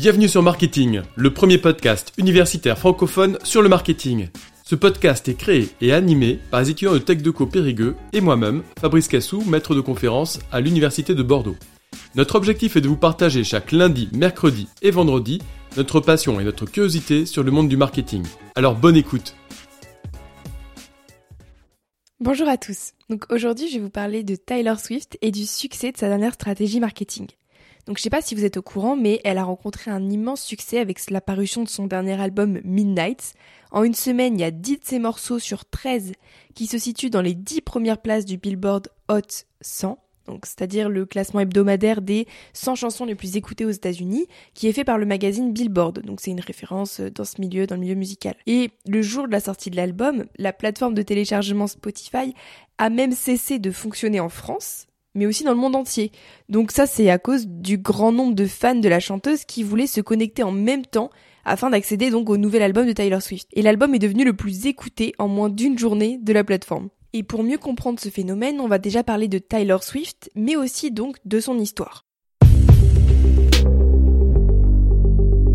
Bienvenue sur Marketing, le premier podcast universitaire francophone sur le marketing. Ce podcast est créé et animé par les étudiants de TechDeco Périgueux et moi-même, Fabrice Cassou, maître de conférence à l'Université de Bordeaux. Notre objectif est de vous partager chaque lundi, mercredi et vendredi notre passion et notre curiosité sur le monde du marketing. Alors bonne écoute Bonjour à tous. Donc aujourd'hui, je vais vous parler de Tyler Swift et du succès de sa dernière stratégie marketing. Donc je sais pas si vous êtes au courant, mais elle a rencontré un immense succès avec la parution de son dernier album Midnight. En une semaine, il y a 10 de ses morceaux sur 13 qui se situent dans les 10 premières places du Billboard Hot 100. Donc, c'est-à-dire le classement hebdomadaire des 100 chansons les plus écoutées aux États-Unis, qui est fait par le magazine Billboard. Donc, c'est une référence dans ce milieu, dans le milieu musical. Et le jour de la sortie de l'album, la plateforme de téléchargement Spotify a même cessé de fonctionner en France, mais aussi dans le monde entier. Donc ça, c'est à cause du grand nombre de fans de la chanteuse qui voulaient se connecter en même temps afin d'accéder donc au nouvel album de Tyler Swift. Et l'album est devenu le plus écouté en moins d'une journée de la plateforme. Et pour mieux comprendre ce phénomène, on va déjà parler de Tyler Swift, mais aussi donc de son histoire.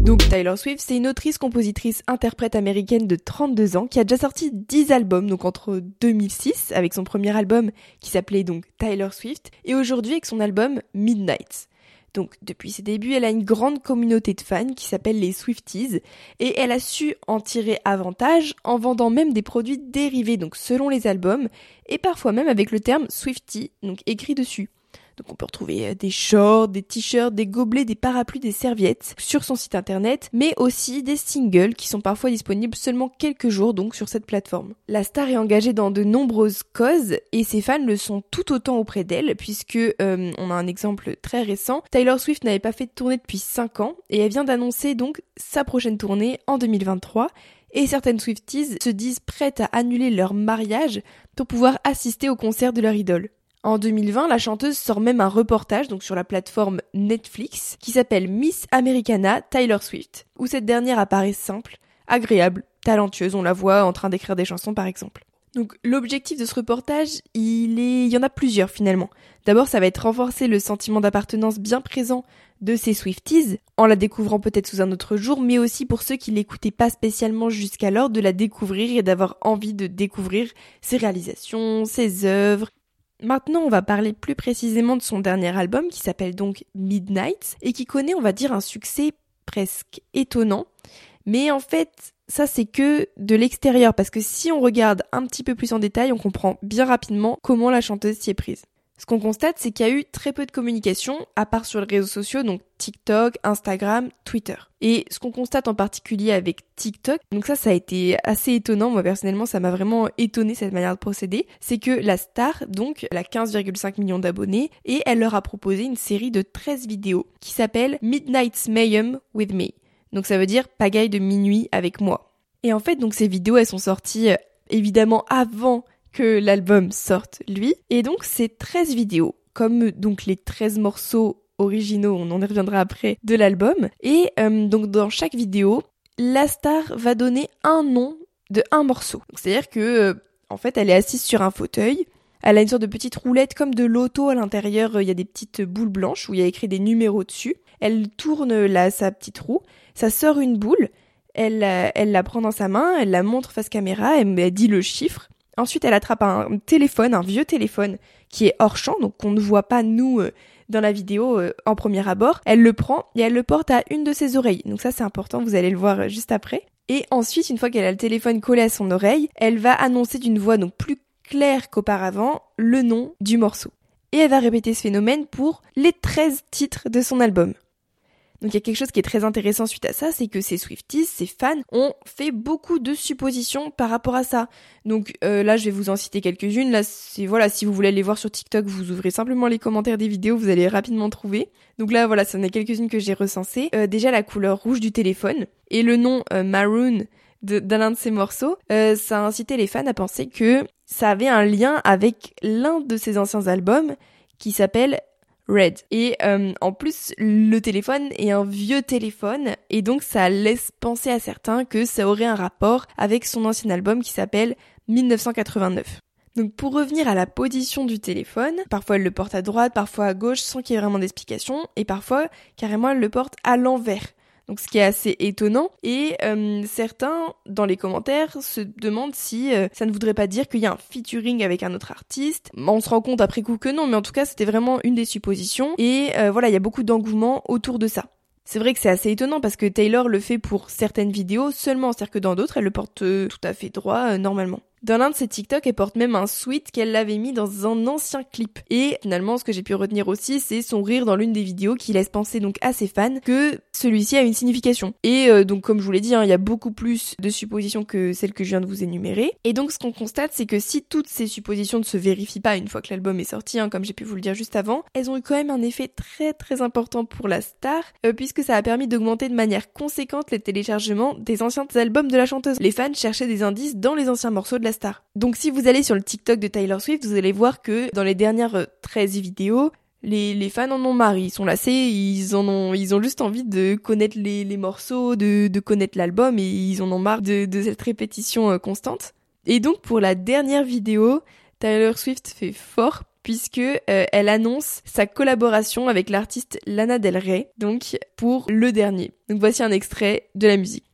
Donc Tyler Swift, c'est une autrice, compositrice, interprète américaine de 32 ans qui a déjà sorti 10 albums, donc entre 2006 avec son premier album qui s'appelait donc Tyler Swift et aujourd'hui avec son album Midnight. Donc depuis ses débuts, elle a une grande communauté de fans qui s'appelle les Swifties et elle a su en tirer avantage en vendant même des produits dérivés donc selon les albums et parfois même avec le terme Swiftie donc écrit dessus. Donc on peut retrouver euh, des shorts, des t-shirts, des gobelets, des parapluies, des serviettes sur son site internet, mais aussi des singles qui sont parfois disponibles seulement quelques jours donc sur cette plateforme. La star est engagée dans de nombreuses causes et ses fans le sont tout autant auprès d'elle puisque euh, on a un exemple très récent. Taylor Swift n'avait pas fait de tournée depuis 5 ans et elle vient d'annoncer donc sa prochaine tournée en 2023 et certaines Swifties se disent prêtes à annuler leur mariage pour pouvoir assister au concert de leur idole. En 2020, la chanteuse sort même un reportage sur la plateforme Netflix qui s'appelle Miss Americana Tyler Swift, où cette dernière apparaît simple, agréable, talentueuse, on la voit en train d'écrire des chansons par exemple. Donc l'objectif de ce reportage, il y en a plusieurs finalement. D'abord, ça va être renforcer le sentiment d'appartenance bien présent de ces Swifties, en la découvrant peut-être sous un autre jour, mais aussi pour ceux qui l'écoutaient pas spécialement jusqu'alors, de la découvrir et d'avoir envie de découvrir ses réalisations, ses œuvres, Maintenant, on va parler plus précisément de son dernier album qui s'appelle donc Midnight et qui connaît, on va dire, un succès presque étonnant. Mais en fait, ça c'est que de l'extérieur parce que si on regarde un petit peu plus en détail, on comprend bien rapidement comment la chanteuse s'y est prise. Ce qu'on constate, c'est qu'il y a eu très peu de communication, à part sur les réseaux sociaux, donc TikTok, Instagram, Twitter. Et ce qu'on constate en particulier avec TikTok, donc ça, ça a été assez étonnant, moi personnellement, ça m'a vraiment étonné cette manière de procéder, c'est que la star, donc, elle a 15,5 millions d'abonnés, et elle leur a proposé une série de 13 vidéos qui s'appelle Midnight's Mayhem with Me. Donc ça veut dire pagaille de minuit avec moi. Et en fait, donc ces vidéos, elles sont sorties euh, évidemment avant que l'album sorte, lui. Et donc, c'est 13 vidéos, comme donc les 13 morceaux originaux, on en reviendra après, de l'album. Et euh, donc, dans chaque vidéo, la star va donner un nom de un morceau. C'est-à-dire que, euh, en fait, elle est assise sur un fauteuil. Elle a une sorte de petite roulette comme de l'auto à l'intérieur. Il y a des petites boules blanches où il y a écrit des numéros dessus. Elle tourne là sa petite roue. Ça sort une boule. Elle, elle la prend dans sa main. Elle la montre face caméra. elle dit le chiffre. Ensuite, elle attrape un téléphone, un vieux téléphone qui est hors champ, donc qu'on ne voit pas nous euh, dans la vidéo euh, en premier abord. Elle le prend et elle le porte à une de ses oreilles. Donc ça, c'est important, vous allez le voir euh, juste après. Et ensuite, une fois qu'elle a le téléphone collé à son oreille, elle va annoncer d'une voix donc plus claire qu'auparavant le nom du morceau. Et elle va répéter ce phénomène pour les 13 titres de son album. Donc il y a quelque chose qui est très intéressant suite à ça, c'est que ces Swifties, ces fans, ont fait beaucoup de suppositions par rapport à ça. Donc euh, là, je vais vous en citer quelques-unes. Là, c'est voilà, si vous voulez aller voir sur TikTok, vous ouvrez simplement les commentaires des vidéos, vous allez rapidement trouver. Donc là, voilà, ça en est quelques-unes que j'ai recensées. Euh, déjà la couleur rouge du téléphone et le nom euh, Maroon d'un de, ces morceaux, ça a incité les fans à penser que ça avait un lien avec l'un de ses anciens albums qui s'appelle Red. Et euh, en plus, le téléphone est un vieux téléphone et donc ça laisse penser à certains que ça aurait un rapport avec son ancien album qui s'appelle 1989. Donc pour revenir à la position du téléphone, parfois elle le porte à droite, parfois à gauche sans qu'il y ait vraiment d'explication, et parfois carrément elle le porte à l'envers. Donc ce qui est assez étonnant. Et euh, certains, dans les commentaires, se demandent si euh, ça ne voudrait pas dire qu'il y a un featuring avec un autre artiste. On se rend compte après coup que non, mais en tout cas c'était vraiment une des suppositions. Et euh, voilà, il y a beaucoup d'engouement autour de ça. C'est vrai que c'est assez étonnant parce que Taylor le fait pour certaines vidéos seulement, c'est-à-dire que dans d'autres, elle le porte tout à fait droit normalement. Dans l'un de ses TikTok, elle porte même un sweat qu'elle avait mis dans un ancien clip. Et finalement, ce que j'ai pu retenir aussi, c'est son rire dans l'une des vidéos qui laisse penser donc à ses fans que celui-ci a une signification. Et euh, donc, comme je vous l'ai dit, hein, il y a beaucoup plus de suppositions que celles que je viens de vous énumérer. Et donc, ce qu'on constate, c'est que si toutes ces suppositions ne se vérifient pas une fois que l'album est sorti, hein, comme j'ai pu vous le dire juste avant, elles ont eu quand même un effet très très important pour la star, euh, puisque ça a permis d'augmenter de manière conséquente les téléchargements des anciens albums de la chanteuse. Les fans cherchaient des indices dans les anciens morceaux de la Donc si vous allez sur le TikTok de Taylor Swift, vous allez voir que dans les dernières 13 vidéos, les, fans en ont marre, ils sont lassés, ils en ont, ils ont juste envie de connaître les, morceaux, de, connaître l'album et ils en ont marre de, cette répétition euh, constante. Et donc pour la dernière vidéo, Taylor Swift fait fort puisque euh, elle annonce sa collaboration avec l'artiste Lana Del Rey, donc pour le dernier. Donc voici un extrait de la musique.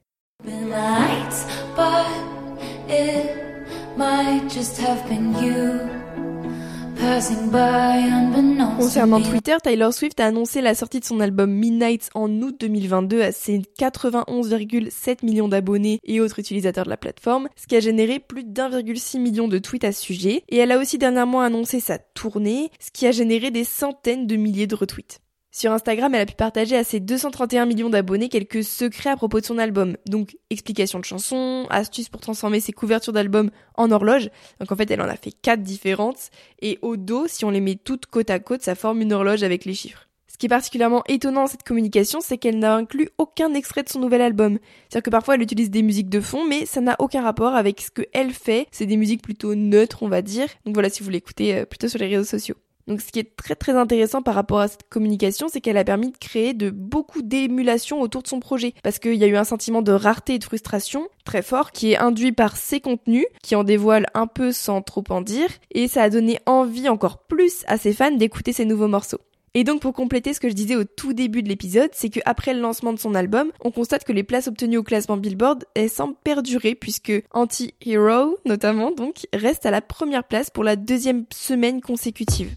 Concernant Twitter, Taylor Swift a annoncé la sortie de son album Midnight en août 2022 à ses 91,7 millions d'abonnés et autres utilisateurs de la plateforme, ce qui a généré plus d'1,6 million de tweets à ce sujet. Et elle a aussi dernièrement annoncé sa tournée, ce qui a généré des centaines de milliers de retweets. Sur Instagram, elle a pu partager à ses 231 millions d'abonnés quelques secrets à propos de son album. Donc, explication de chansons, astuces pour transformer ses couvertures d'album en horloge. Donc en fait, elle en a fait quatre différentes. Et au dos, si on les met toutes côte à côte, ça forme une horloge avec les chiffres. Ce qui est particulièrement étonnant dans cette communication, c'est qu'elle n'a inclus aucun extrait de son nouvel album. C'est-à-dire que parfois elle utilise des musiques de fond, mais ça n'a aucun rapport avec ce qu'elle fait. C'est des musiques plutôt neutres, on va dire. Donc voilà, si vous l'écoutez euh, plutôt sur les réseaux sociaux. Donc ce qui est très très intéressant par rapport à cette communication, c'est qu'elle a permis de créer de beaucoup d'émulation autour de son projet. Parce qu'il y a eu un sentiment de rareté et de frustration très fort qui est induit par ses contenus, qui en dévoilent un peu sans trop en dire, et ça a donné envie encore plus à ses fans d'écouter ses nouveaux morceaux. Et donc pour compléter ce que je disais au tout début de l'épisode, c'est qu'après le lancement de son album, on constate que les places obtenues au classement Billboard, semblent perdurer puisque Anti-Hero, notamment donc, reste à la première place pour la deuxième semaine consécutive.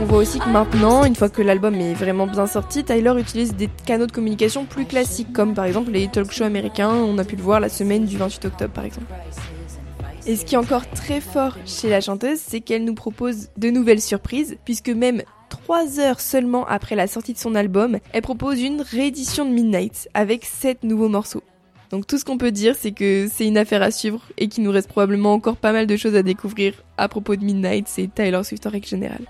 On voit aussi que maintenant, une fois que l'album est vraiment bien sorti, Tyler utilise des canaux de communication plus classiques, comme par exemple les talk shows américains, on a pu le voir la semaine du 28 octobre par exemple. Et ce qui est encore très fort chez la chanteuse, c'est qu'elle nous propose de nouvelles surprises, puisque même trois heures seulement après la sortie de son album, elle propose une réédition de Midnight avec sept nouveaux morceaux. Donc tout ce qu'on peut dire, c'est que c'est une affaire à suivre et qu'il nous reste probablement encore pas mal de choses à découvrir à propos de Midnight, c'est Tyler Swift en règle générale.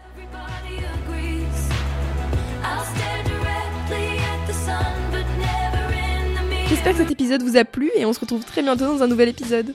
J'espère que cet épisode vous a plu et on se retrouve très bientôt dans un nouvel épisode.